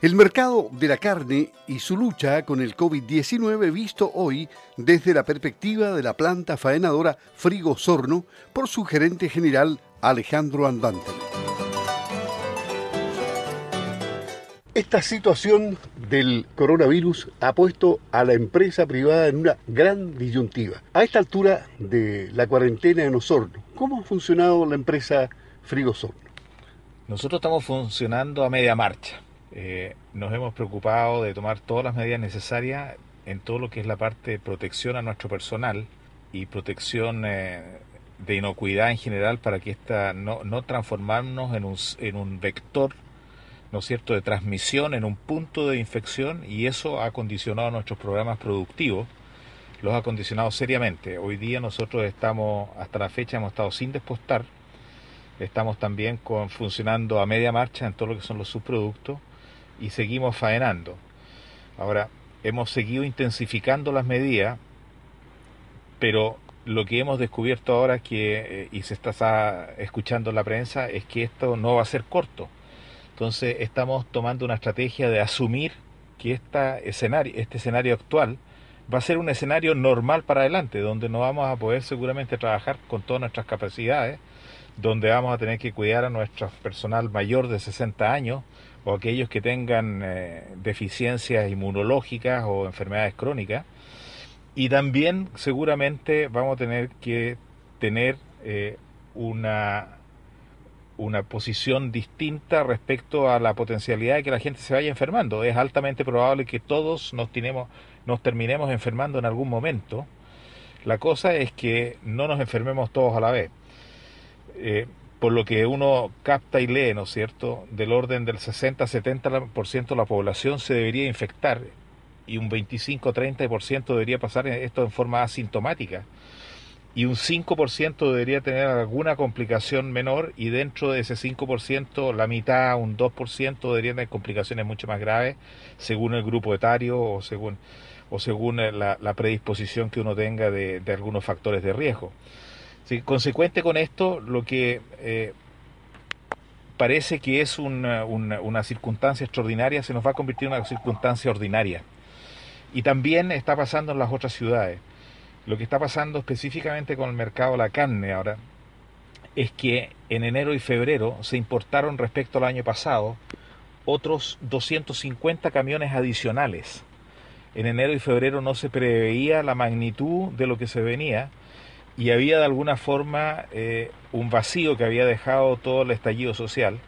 El mercado de la carne y su lucha con el COVID-19 visto hoy desde la perspectiva de la planta faenadora Frigo Sorno por su gerente general Alejandro Andante. Esta situación del coronavirus ha puesto a la empresa privada en una gran disyuntiva. A esta altura de la cuarentena en Osorno, ¿cómo ha funcionado la empresa Frigo Sorno? Nosotros estamos funcionando a media marcha eh, nos hemos preocupado de tomar todas las medidas necesarias en todo lo que es la parte de protección a nuestro personal y protección eh, de inocuidad en general para que esta no, no transformarnos en un, en un vector ¿no cierto?, de transmisión en un punto de infección y eso ha condicionado nuestros programas productivos, los ha condicionado seriamente. Hoy día nosotros estamos, hasta la fecha hemos estado sin despostar, estamos también con, funcionando a media marcha en todo lo que son los subproductos y seguimos faenando. Ahora, hemos seguido intensificando las medidas, pero lo que hemos descubierto ahora que, eh, y se está escuchando en la prensa, es que esto no va a ser corto. Entonces estamos tomando una estrategia de asumir que este escenario actual va a ser un escenario normal para adelante, donde no vamos a poder seguramente trabajar con todas nuestras capacidades, donde vamos a tener que cuidar a nuestro personal mayor de 60 años, o aquellos que tengan eh, deficiencias inmunológicas o enfermedades crónicas. Y también seguramente vamos a tener que tener eh, una, una posición distinta respecto a la potencialidad de que la gente se vaya enfermando. Es altamente probable que todos nos, tenemos, nos terminemos enfermando en algún momento. La cosa es que no nos enfermemos todos a la vez. Eh, por lo que uno capta y lee, ¿no es cierto?, del orden del 60-70% de la población se debería infectar y un 25-30% debería pasar esto en forma asintomática y un 5% debería tener alguna complicación menor y dentro de ese 5% la mitad, un 2% deberían tener complicaciones mucho más graves según el grupo etario o según, o según la, predisposición que uno tenga de algunos factores de riesgo consecuente con esto, lo que eh, parece que es una, una, circunstancia extraordinaria se nos va a convertir en una circunstancia ordinaria. Y también está pasando en las otras ciudades. Lo que está pasando específicamente con el mercado de la carne ahora es que en enero y febrero se importaron respecto al año pasado otros 250 camiones adicionales. En enero y febrero no se preveía la magnitud de lo que se venía y había de alguna forma eh, un vacío que había dejado todo el estallido social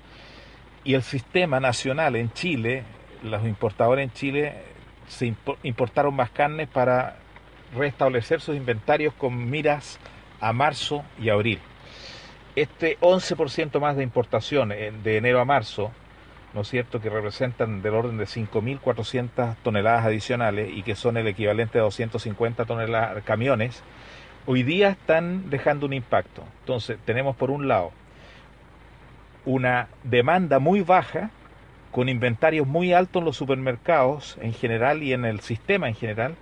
y el sistema nacional en Chile, los importadores en Chile se importaron más carnes para restablecer sus inventarios con miras a marzo y abril. Este 11% más de importación eh, de enero a marzo, ¿no es cierto?, que representan del orden de 5.400 toneladas adicionales y que son el equivalente a 250 toneladas camiones, hoy día están dejando un impacto. Entonces, tenemos por un lado una demanda muy baja, con inventarios muy altos en los supermercados en general y en el sistema en general,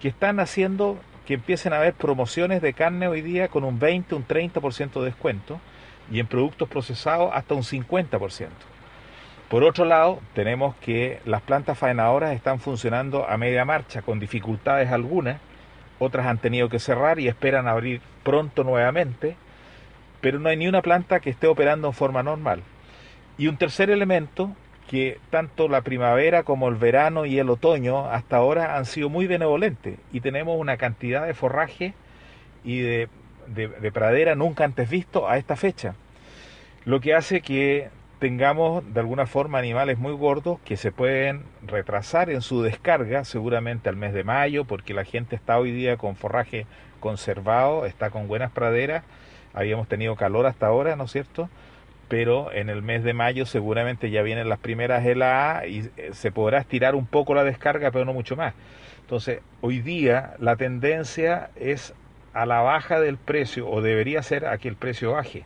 que están haciendo que empiecen a haber promociones de carne hoy día con un 20, un 30% de descuento y en productos procesados hasta un 50%. Por otro lado, tenemos que las plantas faenadoras están funcionando a media marcha con dificultades algunas otras han tenido que cerrar y esperan abrir pronto nuevamente, pero no hay ni una planta que esté operando en forma normal. Y un tercer elemento, que tanto la primavera como el verano y el otoño hasta ahora han sido muy benevolentes y tenemos una cantidad de forraje y de, de pradera nunca antes visto a esta fecha. Lo que hace que tengamos de alguna forma animales muy gordos que se pueden retrasar en su descarga seguramente al mes de mayo porque la gente está hoy día con forraje conservado, está con buenas praderas, habíamos tenido calor hasta ahora, ¿no es cierto? Pero en el mes de mayo seguramente ya vienen las primeras heladas y eh, se podrá estirar un poco la descarga, pero no mucho más. Entonces, hoy día la tendencia es a la baja del precio, o debería ser a que el precio baje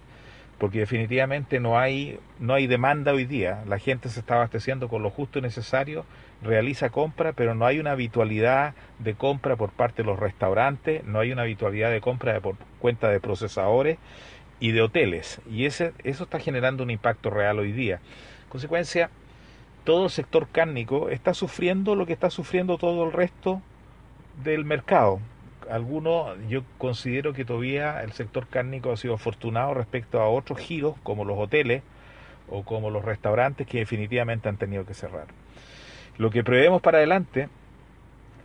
porque definitivamente no hay, no hay demanda hoy día. La gente se está abasteciendo con lo justo y necesario, realiza compra, pero no hay una habitualidad de compra por parte de los restaurantes, no hay una habitualidad de compra por cuenta de procesadores y de hoteles. Y ese, eso está generando un impacto real hoy día. consecuencia, todo el sector cárnico está sufriendo lo que está sufriendo todo el resto del mercado. Algunos, yo considero que todavía el sector cárnico ha sido afortunado respecto a otros giros como los hoteles o como los restaurantes que definitivamente han tenido que cerrar. Lo que prevemos para adelante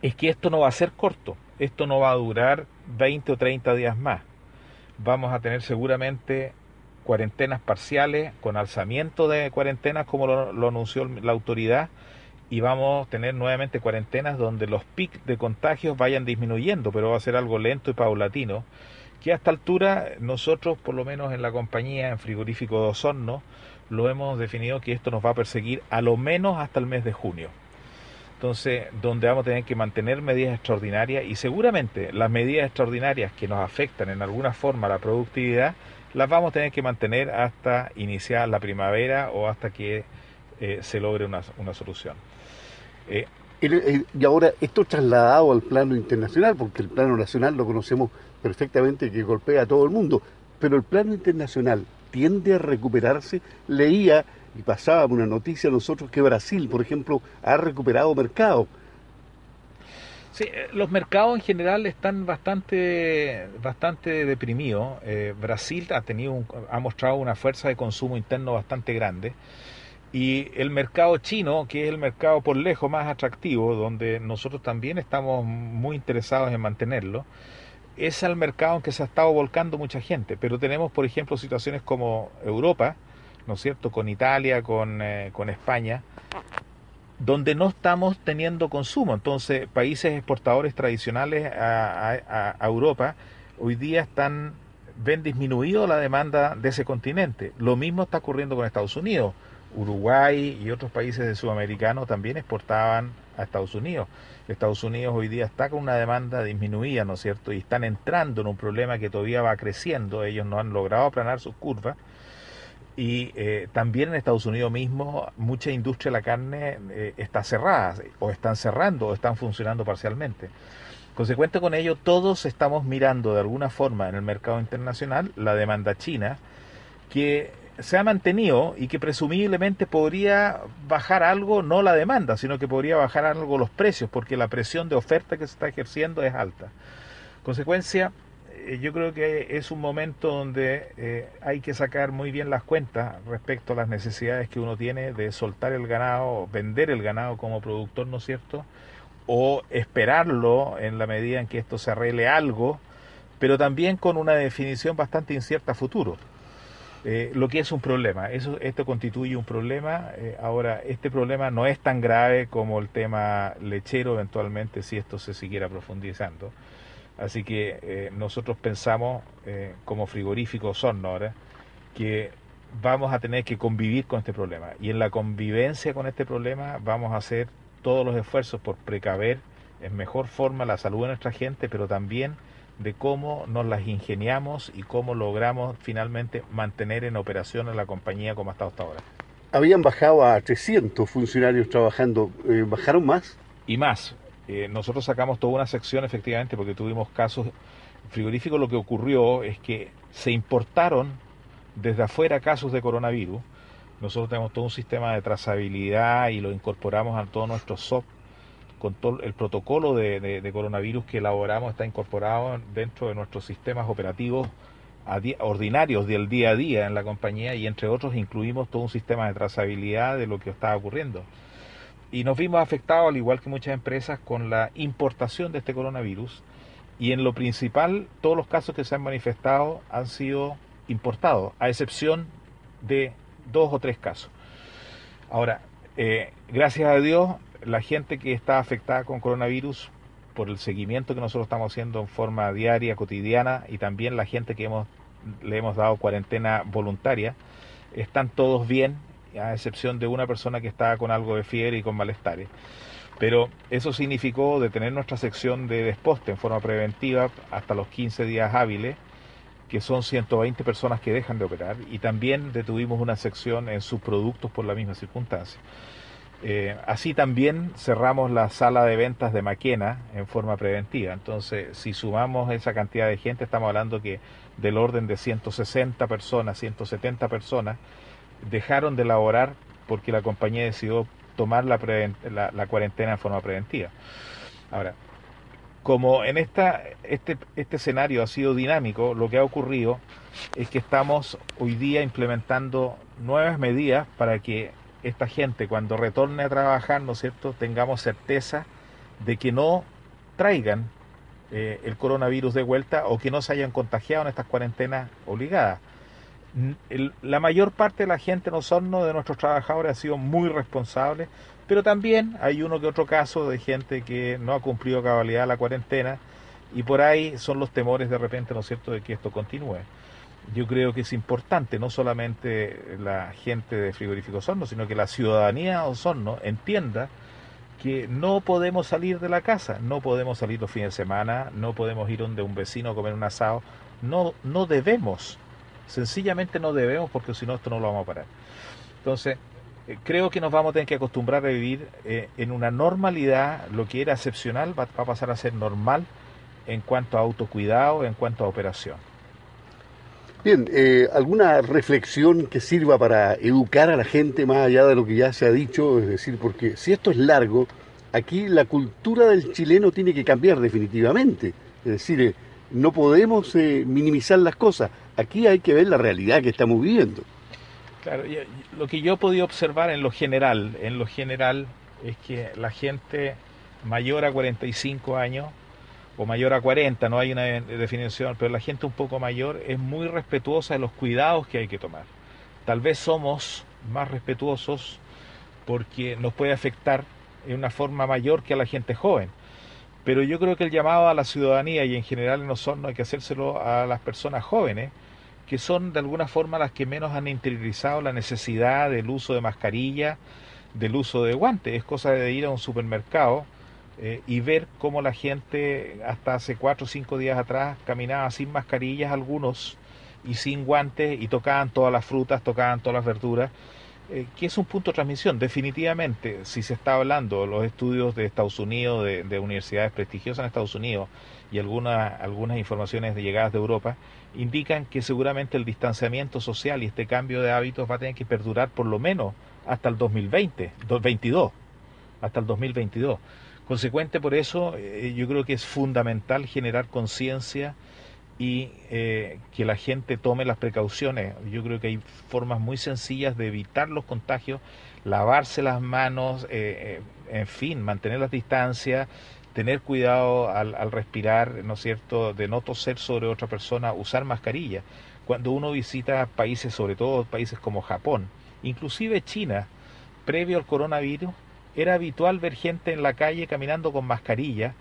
es que esto no va a ser corto, esto no va a durar 20 o 30 días más. Vamos a tener seguramente cuarentenas parciales con alzamiento de cuarentenas como lo, anunció la autoridad y vamos a tener nuevamente cuarentenas donde los picos de contagios vayan disminuyendo, pero va a ser algo lento y paulatino, que a esta altura nosotros, por lo menos en la compañía, en Frigorífico de Osorno, lo hemos definido que esto nos va a perseguir a lo menos hasta el mes de junio. Entonces, donde vamos a tener que mantener medidas extraordinarias y seguramente las medidas extraordinarias que nos afectan en alguna forma a la productividad, las vamos a tener que mantener hasta iniciar la primavera o hasta que eh, se logre una, solución. Eh, y ahora, esto trasladado al plano internacional, porque el plano nacional lo conocemos perfectamente que golpea a todo el mundo, pero el plano internacional tiende a recuperarse. Leía y pasaba una noticia a nosotros que Brasil, por ejemplo, ha recuperado mercado. Sí, eh, los mercados en general están bastante, bastante deprimidos. Eh, Brasil ha tenido, ha mostrado una fuerza de consumo interno bastante grande y el mercado chino, que es el mercado por lejos más atractivo, donde nosotros también estamos muy interesados en mantenerlo, es el mercado en que se ha estado volcando mucha gente. Pero tenemos, por ejemplo, situaciones como Europa, ¿no es cierto?, con Italia, con, eh, con España, donde no estamos teniendo consumo. Entonces, países exportadores tradicionales a, a, Europa hoy día están ven disminuido la demanda de ese continente. Lo mismo está ocurriendo con Estados Unidos. Uruguay y otros países de Sudamericano también exportaban a Estados Unidos. Estados Unidos hoy día está con una demanda disminuida, ¿no es cierto? Y están entrando en un problema que todavía va creciendo. Ellos no han logrado aplanar sus curvas y eh, también en Estados Unidos mismo mucha industria de la carne eh, está cerrada o están cerrando o están funcionando parcialmente. Consecuente con ello, todos estamos mirando de alguna forma en el mercado internacional la demanda china que se ha mantenido y que presumiblemente podría bajar algo, no la demanda, sino que podría bajar algo los precios, porque la presión de oferta que se está ejerciendo es alta. Consecuencia, eh, yo creo que es un momento donde eh, hay que sacar muy bien las cuentas respecto a las necesidades que uno tiene de soltar el ganado, vender el ganado como productor, ¿no es cierto? O esperarlo en la medida en que esto se arregle algo, pero también con una definición bastante incierta futuro. Eh, lo que es un problema, eso, esto constituye un problema. ahora, este problema no es tan grave como el tema lechero eventualmente si esto se siguiera profundizando Así que eh, nosotros pensamos, eh, como frigorífico Sonora, que vamos a tener que convivir con este problema. Y en la convivencia con este problema vamos a hacer todos los esfuerzos por precaver en mejor forma la salud de nuestra gente, pero también de cómo nos las ingeniamos y cómo logramos finalmente mantener en operación a la compañía como ha estado hasta ahora. Habían bajado a 300 funcionarios trabajando, eh, ¿bajaron más? Y más, eh, nosotros sacamos toda una sección efectivamente porque tuvimos casos frigoríficos. Lo que ocurrió es que se importaron desde afuera casos de coronavirus. Nosotros tenemos todo un sistema de trazabilidad y lo incorporamos a todo nuestro SOP. Con todo el protocolo de, coronavirus que elaboramos está incorporado dentro de nuestros sistemas operativos ordinarios del día a día en la compañía y entre otros incluimos todo un sistema de trazabilidad de lo que está ocurriendo. Y nos vimos afectados, al igual que muchas empresas, con la importación de este coronavirus. Y en lo principal, todos los casos que se han manifestado han sido importados, a excepción de dos o tres casos. Ahora, eh, gracias a Dios, la gente que está afectada con coronavirus, por el seguimiento que nosotros estamos haciendo en forma diaria, cotidiana, y también la gente que hemos, le hemos dado cuarentena voluntaria, están todos bien, a excepción de una persona que estaba con algo de fiebre y con malestares. Pero eso significó detener nuestra sección de desposte en forma preventiva hasta los 15 días hábiles, que son 120 personas que dejan de operar, y también detuvimos una sección en subproductos por la misma circunstancia. Eh, así también cerramos la sala de ventas de Maquena en forma preventiva. Entonces, si sumamos esa cantidad de gente, estamos hablando que del orden de 160 personas, 170 personas, dejaron de elaborar porque la compañía decidió tomar la, la, cuarentena en forma preventiva. Ahora, como en esta, este, este escenario ha sido dinámico, lo que ha ocurrido es que estamos hoy día implementando nuevas medidas para que esta gente cuando retorne a trabajar, ¿no es cierto?, tengamos certeza de que no traigan eh, el coronavirus de vuelta o que no se hayan contagiado en estas cuarentenas obligadas. la mayor parte de la gente en Osorno, de nuestros trabajadores, ha sido muy responsable, pero también hay uno que otro caso de gente que no ha cumplido cabalidad la cuarentena y por ahí son los temores de repente, ¿no es cierto?, de que esto continúe. Yo creo que es importante no solamente la gente de Frigorífico Osorno, sino que la ciudadanía de Osorno entienda que no podemos salir de la casa, no podemos salir los fines de semana, no podemos ir donde un vecino a comer un asado, no, no debemos, sencillamente no debemos porque si no esto no lo vamos a parar. Entonces, eh, creo que nos vamos a tener que acostumbrar a vivir eh, en una normalidad, lo que era excepcional va, a pasar a ser normal en cuanto a autocuidado, en cuanto a operación. Bien, eh, ¿alguna reflexión que sirva para educar a la gente más allá de lo que ya se ha dicho? Es decir, porque si esto es largo, aquí la cultura del chileno tiene que cambiar definitivamente. Es decir, eh, no podemos eh, minimizar las cosas. Aquí hay que ver la realidad que estamos viviendo. Claro, lo que yo he podido observar en lo general, en lo general es que la gente mayor a 45 años o mayor a 40, no hay una definición, pero la gente un poco mayor es muy respetuosa de los cuidados que hay que tomar. Tal vez somos más respetuosos porque nos puede afectar en una forma mayor que a la gente joven. Pero yo creo que el llamado a la ciudadanía y en general no son, no hay que hacérselo a las personas jóvenes, que son de alguna forma las que menos han interiorizado la necesidad del uso de mascarilla, del uso de guantes. Es cosa de ir a un supermercado eh, y ver cómo la gente hasta hace cuatro o cinco días atrás caminaba sin mascarillas algunos y sin guantes y tocaban todas las frutas, tocaban todas las verduras, eh, que es un punto de transmisión. Definitivamente, si se está hablando los estudios de Estados Unidos, de, universidades prestigiosas en Estados Unidos y algunas, algunas informaciones de llegadas de Europa, indican que seguramente el distanciamiento social y este cambio de hábitos va a tener que perdurar por lo menos hasta el 2020, 2022, hasta el 2022. Consecuente por eso, eh, yo creo que es fundamental generar conciencia y eh, que la gente tome las precauciones. Yo creo que hay formas muy sencillas de evitar los contagios, lavarse las manos, eh, en fin, mantener las distancias, tener cuidado al, al, respirar, ¿no es cierto?, de no toser sobre otra persona, usar mascarilla. Cuando uno visita países, sobre todo países como Japón, inclusive China, previo al coronavirus, era habitual ver gente en la calle caminando con mascarilla,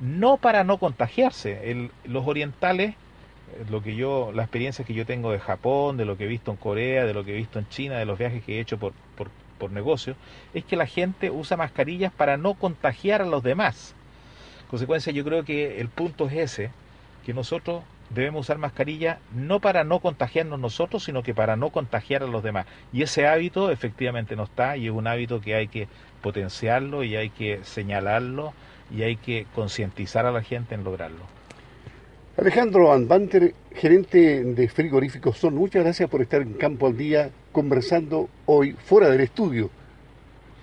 no para no contagiarse. los orientales, eh, lo que yo, la experiencia que yo tengo de Japón, de lo que he visto en Corea, de lo que he visto en China, de los viajes que he hecho por, por, por negocio, es que la gente usa mascarillas para no contagiar a los demás. consecuencia, yo creo que el punto es ese, que nosotros debemos usar mascarilla no para no contagiarnos nosotros, sino que para no contagiar a los demás. Y ese hábito efectivamente no está y es un hábito que hay que potenciarlo y hay que señalarlo y hay que concientizar a la gente en lograrlo. Alejandro Anbanter, gerente de Frigoríficos Son, muchas gracias por estar en Campo al Día conversando hoy fuera del estudio.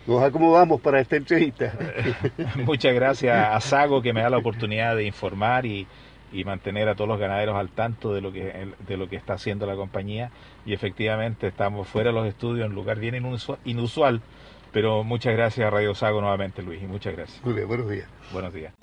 Nos acomodamos para esta entrevista. muchas gracias a Sago que me da la oportunidad de informar y, y mantener a todos los ganaderos al tanto de lo que de lo que está haciendo la compañía. Y efectivamente estamos fuera de los estudios en un lugar bien inusual. Pero muchas gracias a Radio Sago nuevamente Luis y muchas gracias. Muy bien buenos días. Buenos días